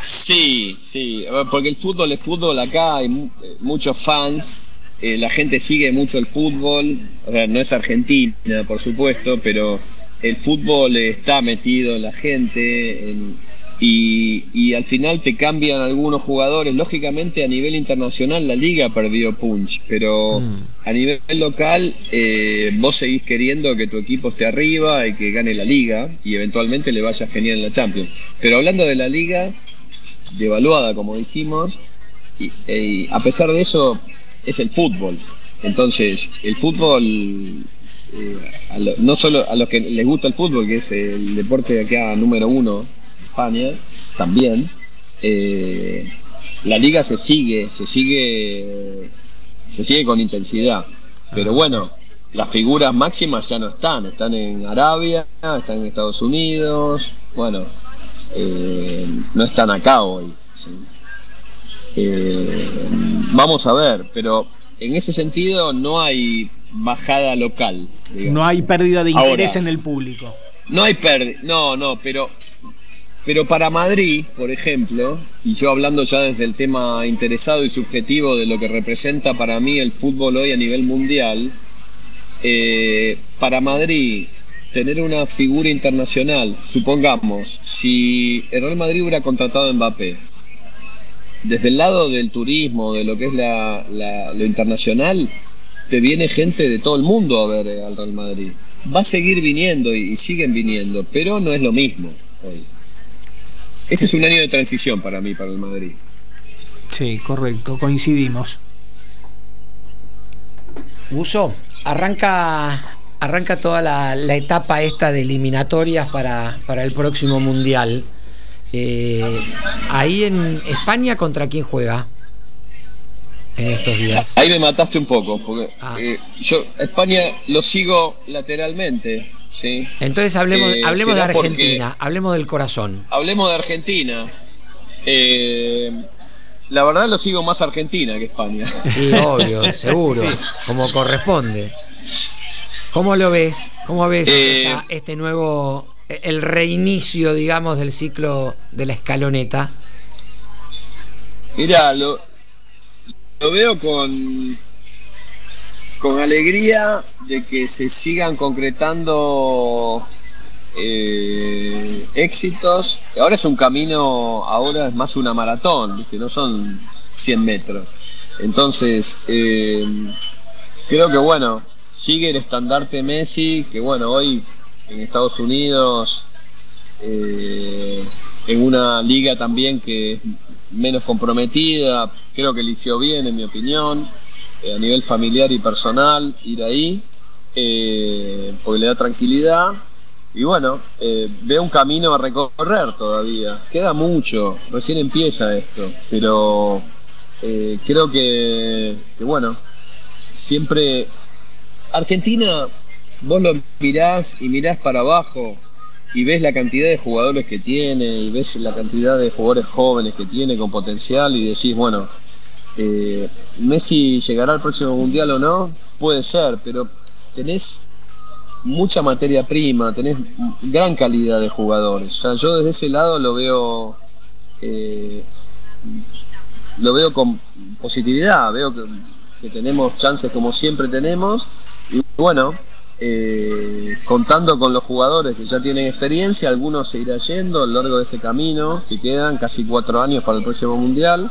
Speaker 3: Sí, sí, porque el fútbol es fútbol, acá hay muchos fans, eh, la gente sigue mucho el fútbol, no es Argentina, por supuesto, pero el fútbol está metido en la gente, en, y, al final te cambian algunos jugadores. Lógicamente a nivel internacional la liga perdió punch, pero mm. a nivel local eh, vos seguís queriendo que tu equipo esté arriba y que gane la liga y eventualmente le vaya genial en la Champions. Pero hablando de la liga, devaluada como dijimos, y, a pesar de eso es el fútbol. Entonces, el fútbol, eh, no solo a los que les gusta el fútbol, que es el deporte de acá número uno España también. Eh, la liga se sigue, se sigue, se sigue con intensidad. Pero bueno, las figuras máximas ya no están, están en Arabia, están en Estados Unidos, bueno, eh, no están acá hoy. Eh, vamos a ver, pero en ese sentido no hay bajada local.
Speaker 2: No hay pérdida de interés en el público.
Speaker 3: No hay pérdida, no, no, pero pero para Madrid, por ejemplo, y yo hablando ya desde el tema interesado y subjetivo de lo que representa para mí el fútbol hoy a nivel mundial, eh, para Madrid tener una figura internacional, supongamos, si el Real Madrid hubiera contratado a Mbappé, desde el lado del turismo, de lo que es lo internacional, te viene gente de todo el mundo a ver al Real Madrid. Va a seguir viniendo y, siguen viniendo, pero no es lo mismo hoy. Este es un año de transición para mí, para el Madrid.
Speaker 2: Sí, correcto, coincidimos.
Speaker 4: Uso, arranca, arranca toda la, etapa esta de eliminatorias para, el próximo Mundial. Eh, ahí en España, ¿contra quién juega? En estos días.
Speaker 3: Ahí me mataste un poco, porque ah. eh, yo España lo sigo lateralmente. ¿sí?
Speaker 4: Entonces hablemos, eh, hablemos de Argentina, hablemos del corazón.
Speaker 3: Hablemos de Argentina. La verdad lo sigo más Argentina que España.
Speaker 4: Sí, obvio, seguro, como corresponde. ¿Cómo lo ves? ¿Cómo ves este nuevo, el reinicio, digamos, del ciclo de la escaloneta?
Speaker 3: Mira, lo, lo veo con, con alegría de que se sigan concretando eh, éxitos. Ahora es un camino, ahora es más una maratón, no son 100 metros. Entonces, eh, creo que bueno, sigue el estandarte Messi, que bueno, hoy en Estados Unidos, eh, en una liga también que es menos comprometida, creo que eligió bien, en mi opinión, a nivel familiar y personal, ir ahí, porque le da tranquilidad y bueno, eh, veo un camino a recorrer todavía. Queda mucho, recién empieza esto, pero eh, creo que, bueno, siempre Argentina, vos lo mirás y mirás para abajo y ves la cantidad de jugadores que tiene y ves la cantidad de jugadores jóvenes que tiene con potencial y decís, bueno, eh, Messi llegará al próximo mundial o no, puede ser, pero tenés mucha materia prima, tenés gran calidad de jugadores. yo desde ese lado lo veo eh, lo veo con positividad, veo que, tenemos chances como siempre tenemos y bueno, eh, contando con los jugadores que ya tienen experiencia, algunos se irán yendo a lo largo de este camino, que quedan casi cuatro años para el próximo mundial.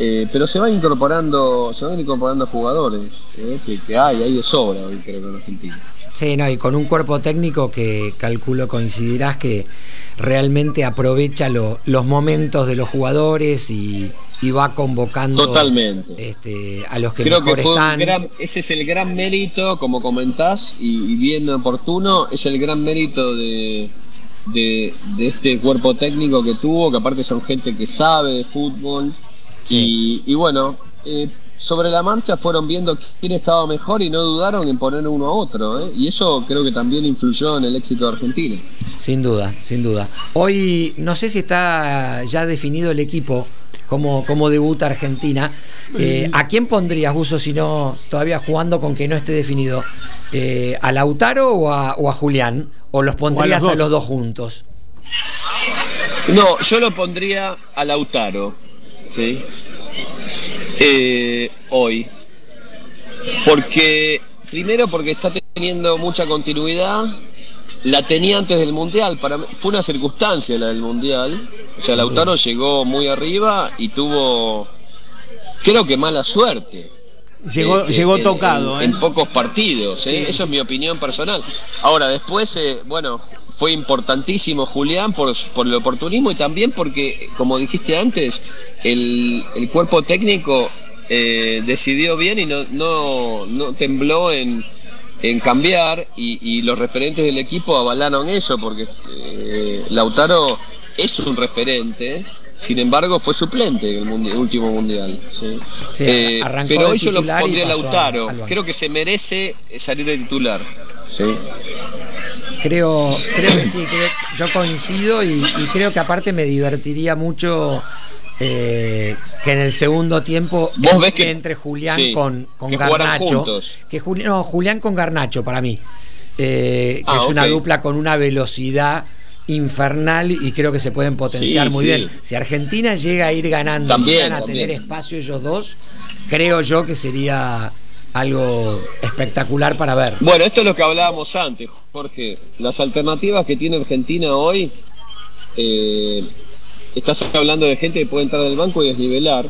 Speaker 3: Eh, pero se van incorporando, se van incorporando jugadores que, que, hay, hay de sobra hoy creo que en Argentina.
Speaker 4: Sí, no, y con un cuerpo técnico que calculo coincidirás que realmente aprovecha los momentos de los jugadores y, va convocando
Speaker 3: Totalmente.
Speaker 4: Este, a los que Creo mejor que están.
Speaker 3: ese es el gran mérito, como comentás, y, bien oportuno, es el gran mérito de, de, este cuerpo técnico que tuvo, que aparte son gente que sabe de fútbol. Y, y, bueno, eh, sobre la marcha fueron viendo quién estaba mejor y no dudaron en poner uno a otro. ¿eh? Y eso creo que también influyó en el éxito de Argentina.
Speaker 4: Sin duda, sin duda. Hoy no sé si está ya definido el equipo, cómo, cómo debuta Argentina. Eh, ¿A quién pondrías, Uso, si no todavía jugando con que no esté definido? Eh, ¿A Lautaro o a, Julián? ¿O los pondrías a los dos juntos?
Speaker 3: No, yo lo pondría a Lautaro. ¿sí? eh, hoy. Porque, primero porque está teniendo mucha continuidad, la tenía antes del Mundial, para fue una circunstancia la del Mundial. O sea, Lautaro llegó muy arriba y tuvo, creo que mala suerte.
Speaker 2: Llegó, este, llegó tocado.
Speaker 3: En, ¿eh? pocos partidos, ¿eh? eso es mi opinión personal. Ahora, después, eh, bueno, fue importantísimo Julián por, por, el oportunismo y también porque, como dijiste antes, el, cuerpo técnico eh, decidió bien y no, no, no tembló en, en cambiar y, los referentes del equipo avalaron eso porque eh, Lautaro es un referente. Sin embargo, fue suplente en el, último mundial. Eh, pero hoy yo lo pondría Lautaro. Creo que se merece salir de titular. ¿sí?
Speaker 4: Creo, creo que sí, yo coincido y, creo que aparte me divertiría mucho eh, que en el segundo tiempo entre Julián con, con Garnacho. Que no, Julián con Garnacho para mí. Eh, que ah, es una dupla con una velocidad infernal y creo que se pueden potenciar muy bien. Si Argentina llega a ir ganando y llegan a tener espacio ellos dos, creo yo que sería algo espectacular para ver.
Speaker 3: Bueno, esto es lo que hablábamos antes, Jorge. Las alternativas que tiene Argentina hoy, eh, estás hablando de gente que puede entrar al banco y desnivelar.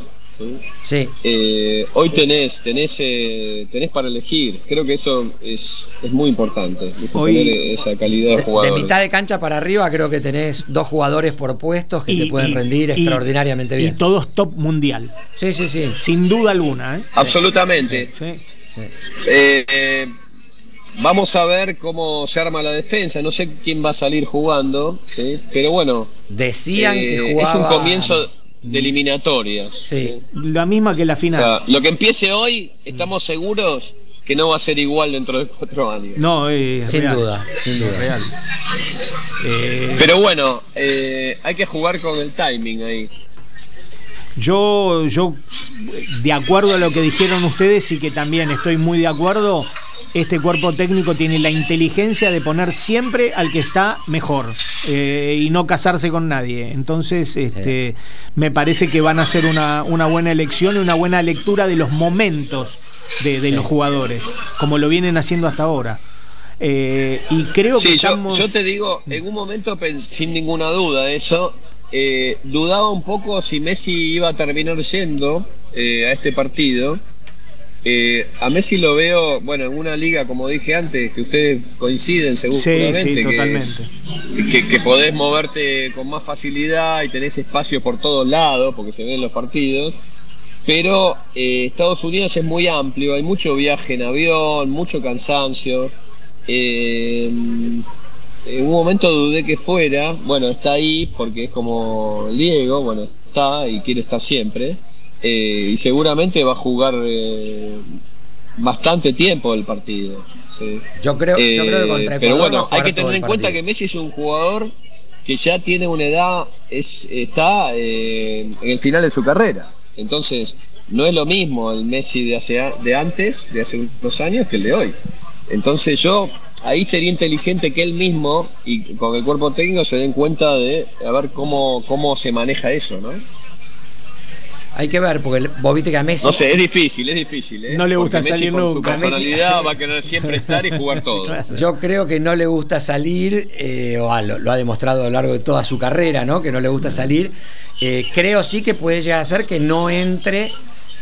Speaker 4: Sí.
Speaker 3: Eh, hoy tenés, tenés, eh, tenés para elegir. Creo que eso es, es muy importante.
Speaker 4: Hoy,
Speaker 3: esa calidad de jugadores.
Speaker 4: De, mitad de cancha para arriba, creo que tenés dos jugadores por puestos que te pueden rendir extraordinariamente bien.
Speaker 2: Y todos top mundial.
Speaker 4: Sí, sí, sí.
Speaker 2: Sin duda alguna. ¿eh?
Speaker 3: Absolutamente. Vamos a ver cómo se arma la defensa. No sé quién va a salir jugando, pero bueno.
Speaker 4: Decían que jugaba...
Speaker 3: Es un comienzo de eliminatorias.
Speaker 2: Sí, la misma que la final.
Speaker 3: lo que empiece hoy, estamos seguros que no va a ser igual dentro de cuatro años.
Speaker 2: No,
Speaker 4: sin duda, sin duda. Real.
Speaker 3: Eh, Pero bueno, eh, hay que jugar con el timing ahí.
Speaker 2: Yo, yo, de acuerdo a lo que dijeron ustedes y que también estoy muy de acuerdo, este cuerpo técnico tiene la inteligencia de poner siempre al que está mejor eh, y no casarse con nadie. Entonces, este, me parece que van a ser una, buena elección y una buena lectura de los momentos de, los jugadores, como lo vienen haciendo hasta ahora. Eh, y creo que
Speaker 3: yo, yo, te digo, en un momento, sin ninguna duda, eso, eh, dudaba un poco si Messi iba a terminar yendo a este partido eh, a Messi lo veo, bueno, en una liga, como dije antes, que ustedes coinciden seguramente.
Speaker 2: Sí, totalmente.
Speaker 3: Que, podés moverte con más facilidad y tenés espacio por todos lados, porque se ven los partidos. Pero eh, Estados Unidos es muy amplio, hay mucho viaje en avión, mucho cansancio. Eh, en un momento dudé que fuera, bueno, está ahí porque es como Diego, bueno, está y quiere estar siempre. Eh, y seguramente va a jugar eh, bastante tiempo el partido.
Speaker 4: Yo creo, yo creo que contra
Speaker 3: eh, Pero bueno, hay que tener en cuenta que Messi es un jugador que ya tiene una edad, es, está en el final de su carrera. Entonces, no es lo mismo el Messi de, hace, de antes, de hace unos años, que el de hoy. Entonces yo, ahí sería inteligente que él mismo y con el cuerpo técnico se den cuenta de a ver cómo, cómo se maneja eso, ¿no?
Speaker 4: Hay que ver, porque vos viste que a Messi.
Speaker 3: No sé, es difícil, es difícil. ¿eh?
Speaker 2: No le gusta salir
Speaker 3: nunca. Su personalidad va a querer siempre estar y jugar todo.
Speaker 4: Yo creo que no le gusta salir, eh, o lo, ha demostrado a lo largo de toda su carrera, ¿no? Que no le gusta salir. Eh, creo sí que puede llegar a ser que no entre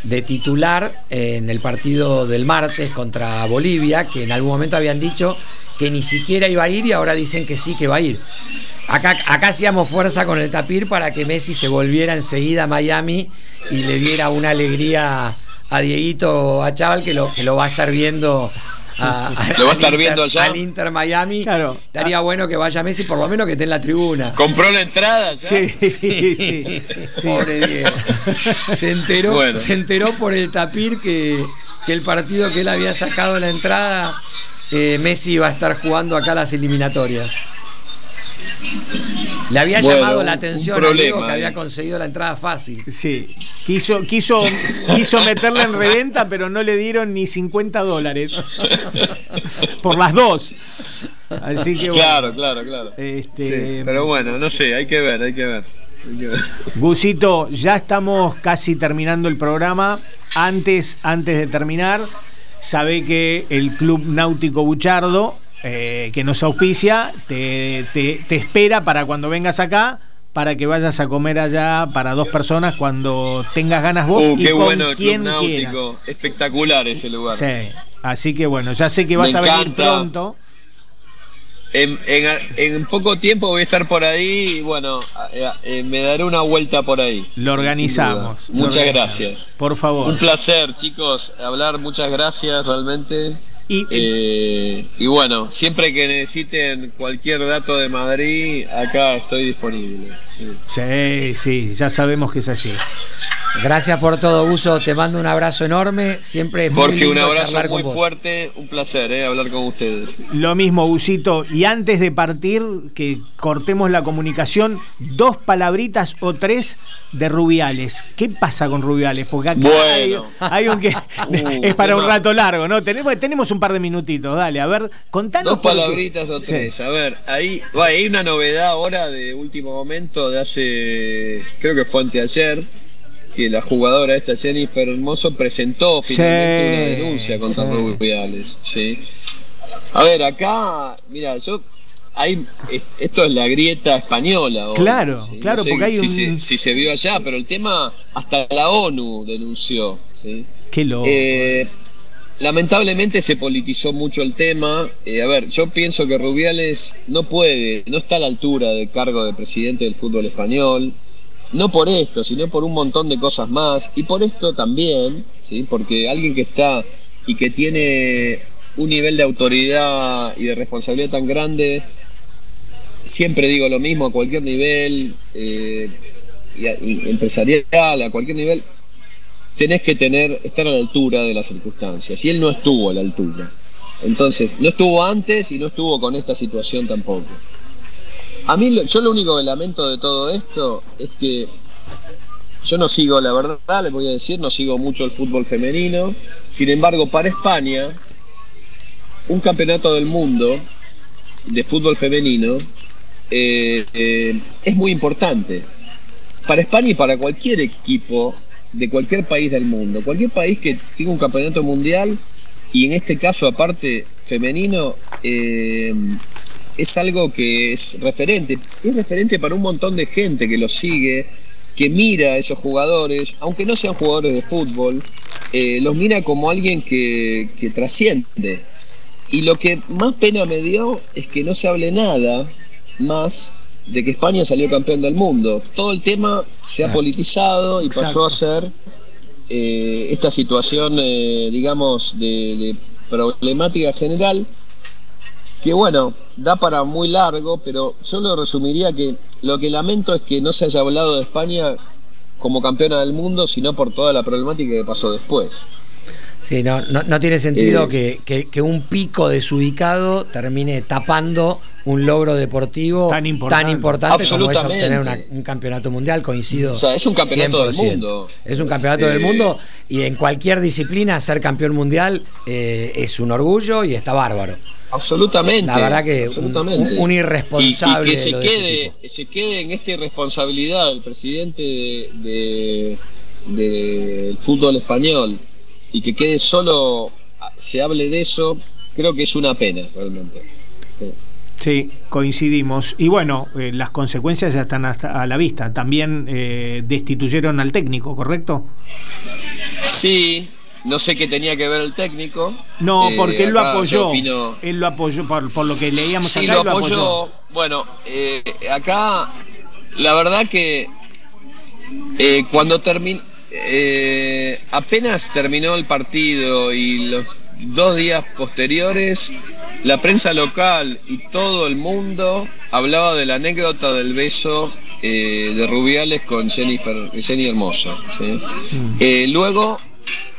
Speaker 4: de titular en el partido del martes contra Bolivia, que en algún momento habían dicho que ni siquiera iba a ir y ahora dicen que sí que va a ir. Acá, acá hacíamos fuerza con el tapir para que Messi se volviera enseguida a Miami y le diera una alegría a Dieguito, a Chaval, que lo, que lo va a estar viendo
Speaker 3: a, lo va a estar
Speaker 4: Inter,
Speaker 3: viendo allá.
Speaker 4: Al Inter Miami.
Speaker 2: Claro.
Speaker 4: Estaría bueno que vaya Messi, por lo menos que esté en la tribuna.
Speaker 3: ¿Compró la entrada?
Speaker 2: Sí, sí, sí,
Speaker 4: Pobre Diego. Se enteró, se enteró por el tapir que, que, el partido que él había sacado la entrada, eh, Messi iba a estar jugando acá las eliminatorias. Le había llamado la atención a Diego que había conseguido la entrada fácil.
Speaker 2: Sí, quiso, quiso, quiso meterla en reventa, pero no le dieron ni 50 dólares. Por las dos. Así que
Speaker 3: Claro, claro, claro. Este, pero bueno, no sé, hay que ver, hay que ver.
Speaker 2: Gusito, ya estamos casi terminando el programa. Antes, antes de terminar, sabe que el Club Náutico Buchardo eh, que nos auspicia, te, espera para cuando vengas acá para que vayas a comer allá para dos personas cuando tengas ganas vos
Speaker 3: uh,
Speaker 2: y con
Speaker 3: bueno,
Speaker 2: quien quieras.
Speaker 3: Espectacular ese lugar.
Speaker 2: Sí, así que bueno, ya sé que vas a venir pronto.
Speaker 3: En, poco tiempo voy a estar por ahí y bueno, eh, eh, me daré una vuelta por ahí.
Speaker 2: Lo organizamos.
Speaker 3: Muchas gracias.
Speaker 2: Por favor.
Speaker 3: Un placer, chicos, hablar. Muchas gracias, realmente. Eh, y, bueno, siempre que necesiten cualquier dato de Madrid, acá estoy disponible.
Speaker 2: Sí, sí, ya sabemos que es así.
Speaker 4: Gracias por todo, Uso. Te mando un abrazo enorme. Siempre
Speaker 3: Porque un abrazo muy fuerte. Un placer eh, hablar con ustedes.
Speaker 2: Lo mismo, Usito. Y antes de partir, que cortemos la comunicación, dos palabritas o tres de Rubiales. ¿Qué pasa con Rubiales? Porque acá hay, un que uh, es para un rato largo, ¿no? Tenemos, tenemos un par de minutitos. Dale, a ver, contanos.
Speaker 3: Dos palabritas o tres. A ver, ahí hay una novedad ahora de último momento, de hace, creo que fue anteayer que la jugadora esta Jennifer Hermoso presentó finalmente una denuncia contra Rubiales. ¿sí? A ver, acá, mira, yo hay, esto es la grieta española.
Speaker 2: Claro, claro, porque hay
Speaker 3: si, un... si, se vio allá, pero el tema hasta la ONU denunció. ¿sí?
Speaker 2: Qué loco.
Speaker 3: Eh, lamentablemente se politizó mucho el tema. Eh, a ver, yo pienso que Rubiales no puede, no está a la altura del cargo de presidente del fútbol español. No por esto, sino por un montón de cosas más. Y por esto también, ¿sí? porque alguien que está y que tiene un nivel de autoridad y de responsabilidad tan grande siempre digo lo mismo a cualquier nivel eh, empresarial, a cualquier nivel, tenés que tener, estar a la altura de las circunstancias. Y él no estuvo a la altura. Entonces, no estuvo antes y no estuvo con esta situación tampoco. A mí, yo lo único que lamento de todo esto es que yo no sigo, la verdad, les voy a decir, no sigo mucho el fútbol femenino. Sin embargo, para España, un campeonato del mundo de fútbol femenino eh, eh, es muy importante para España y para cualquier equipo de cualquier país del mundo. Cualquier país que tenga un campeonato mundial y en este caso aparte femenino eh, es algo que es referente. Es referente para un montón de gente que lo sigue, que mira a esos jugadores, aunque no sean jugadores de fútbol, los mira como alguien que, que trasciende. Y lo que más pena me dio es que no se hable nada más de que España salió campeón del mundo. Todo el tema se ha politizado y pasó a ser eh, esta situación, eh, digamos, de, problemática general, que bueno, da para muy largo, pero yo lo resumiría que lo que lamento es que no se haya hablado de España como campeona del mundo, sino por toda la problemática que pasó después.
Speaker 4: Sí, no, no, tiene sentido eh, que, un pico desubicado termine tapando un logro deportivo tan importante, como es obtener un campeonato mundial, coincido.
Speaker 3: O sea, es un campeonato del mundo.
Speaker 4: Es un campeonato del eh, mundo y en cualquier disciplina ser campeón mundial eh, es un orgullo y está bárbaro.
Speaker 3: Absolutamente.
Speaker 4: La verdad que Un, irresponsable.
Speaker 3: Y, que se, quede, se quede en esta irresponsabilidad el presidente del de, fútbol español y que quede solo, se hable de eso, creo que es una pena realmente.
Speaker 2: Sí. coincidimos. Y bueno, eh, las consecuencias ya están a la vista. También eh, destituyeron al técnico, ¿correcto?
Speaker 3: Sí, no sé qué tenía que ver el técnico.
Speaker 2: No, eh, porque él lo apoyó. Él lo apoyó, por, lo que leíamos
Speaker 3: sí, lo, apoyó. Bueno, acá la verdad que cuando terminó eh, apenas terminó el partido y los dos días posteriores, la prensa local y todo el mundo hablaba de la anécdota del beso eh, de Rubiales con Jennifer, Jenny Hermoso. Mm. Eh, luego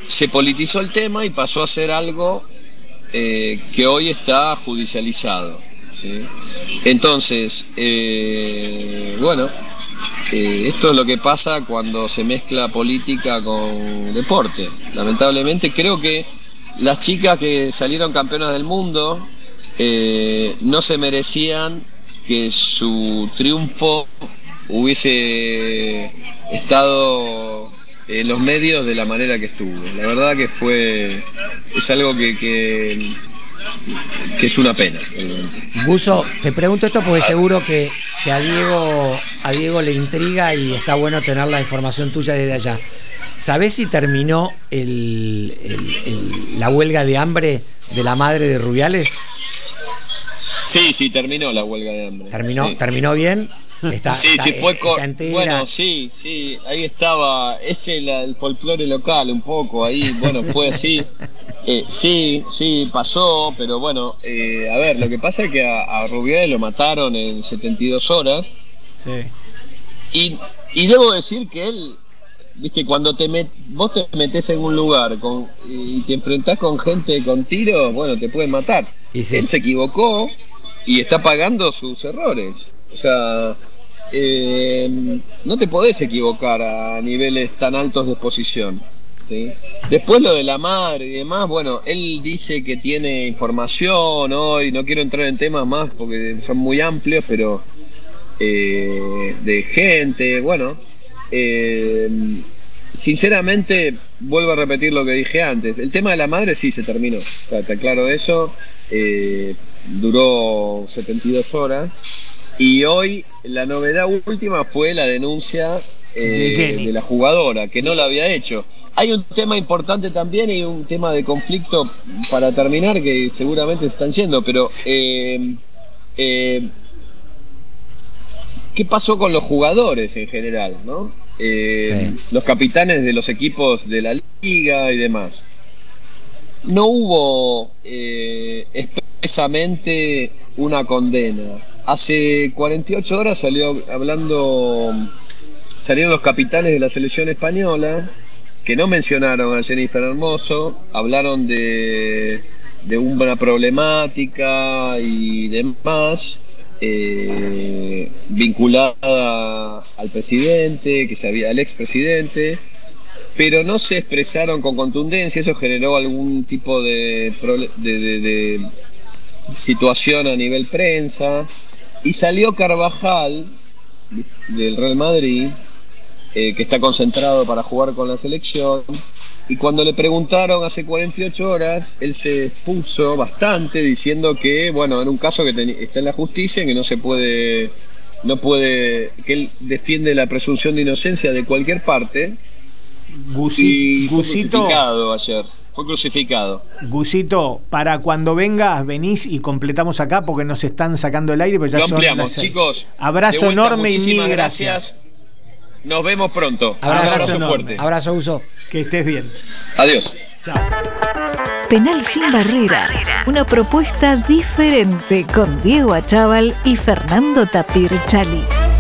Speaker 3: se politizó el tema y pasó a ser algo que hoy está judicializado. Entonces, bueno, eh, esto es lo que pasa cuando se mezcla política con deporte. Lamentablemente creo que las chicas que salieron campeonas del mundo eh, no se merecían que su triunfo hubiese estado en los medios de la manera que estuvo. La verdad que fue es algo que, que que es una pena.
Speaker 4: Buzo, te pregunto esto porque seguro que, a Diego a Diego le intriga y está bueno tener la información tuya desde allá. ¿Sabés si terminó la huelga de hambre de la madre de Rubiales?
Speaker 3: Sí, sí, terminó la huelga de hambre.
Speaker 4: ¿Terminó, ¿terminó bien?
Speaker 3: sí, sí, fue Bueno, sí, sí, ahí estaba. Ese el, el folclore local, un poco. Ahí, bueno, fue así. Eh, sí, sí, pasó, pero bueno, eh, a ver, lo que pasa es que a, Rubiales lo mataron en 72 horas. Sí. Y, debo decir que él, viste, cuando te met, vos te metes en un lugar con, y te enfrentás con gente con tiro, bueno, te pueden matar. Y Él se equivocó y está pagando sus errores. O sea, eh, no te podés equivocar a niveles tan altos de exposición. Después lo de la madre y demás, bueno, él dice que tiene información hoy, no quiero entrar en temas más porque son muy amplios, pero eh, de gente, bueno, eh, sinceramente, vuelvo a repetir lo que dije antes. El tema de la madre sí se terminó. Está, claro eso. Duró 72 horas. Y hoy la novedad última fue la denuncia eh, de, la jugadora, que no la había hecho. Hay un tema importante también y un tema de conflicto para terminar que seguramente se están yendo, pero eh, ¿qué pasó con los jugadores en general? ¿no? Eh, los capitanes de los equipos de la liga y demás. No hubo eh, expresamente una condena. Hace 48 horas salió hablando, salieron los capitanes de la selección española que no mencionaron a Jennifer Hermoso, hablaron de, de una problemática y demás, eh, vinculada al presidente, que se había, al expresidente, pero no se expresaron con contundencia, eso generó algún tipo de, de, situación a nivel prensa, y salió Carvajal del Real Madrid, eh, que está concentrado para jugar con la selección, y cuando le preguntaron hace 48 horas, él se expuso bastante diciendo que, bueno, en un caso que está en la justicia, que no se puede, no puede, que él defiende la presunción de inocencia de cualquier parte.
Speaker 2: Gusito,
Speaker 3: fue crucificado ayer. Fue crucificado.
Speaker 2: Gusito, para cuando vengas, venís y completamos acá porque nos están sacando el aire. Pero ya
Speaker 3: Lo chicos.
Speaker 2: Abrazo enorme y mil gracias.
Speaker 3: Nos vemos pronto.
Speaker 4: Abrazo, fuerte. Abrazo, Uso.
Speaker 2: Que estés bien.
Speaker 3: Adiós.
Speaker 1: Chao. Penal sin barrera. Una propuesta diferente con Diego Achával y Fernando Tapir Chalis.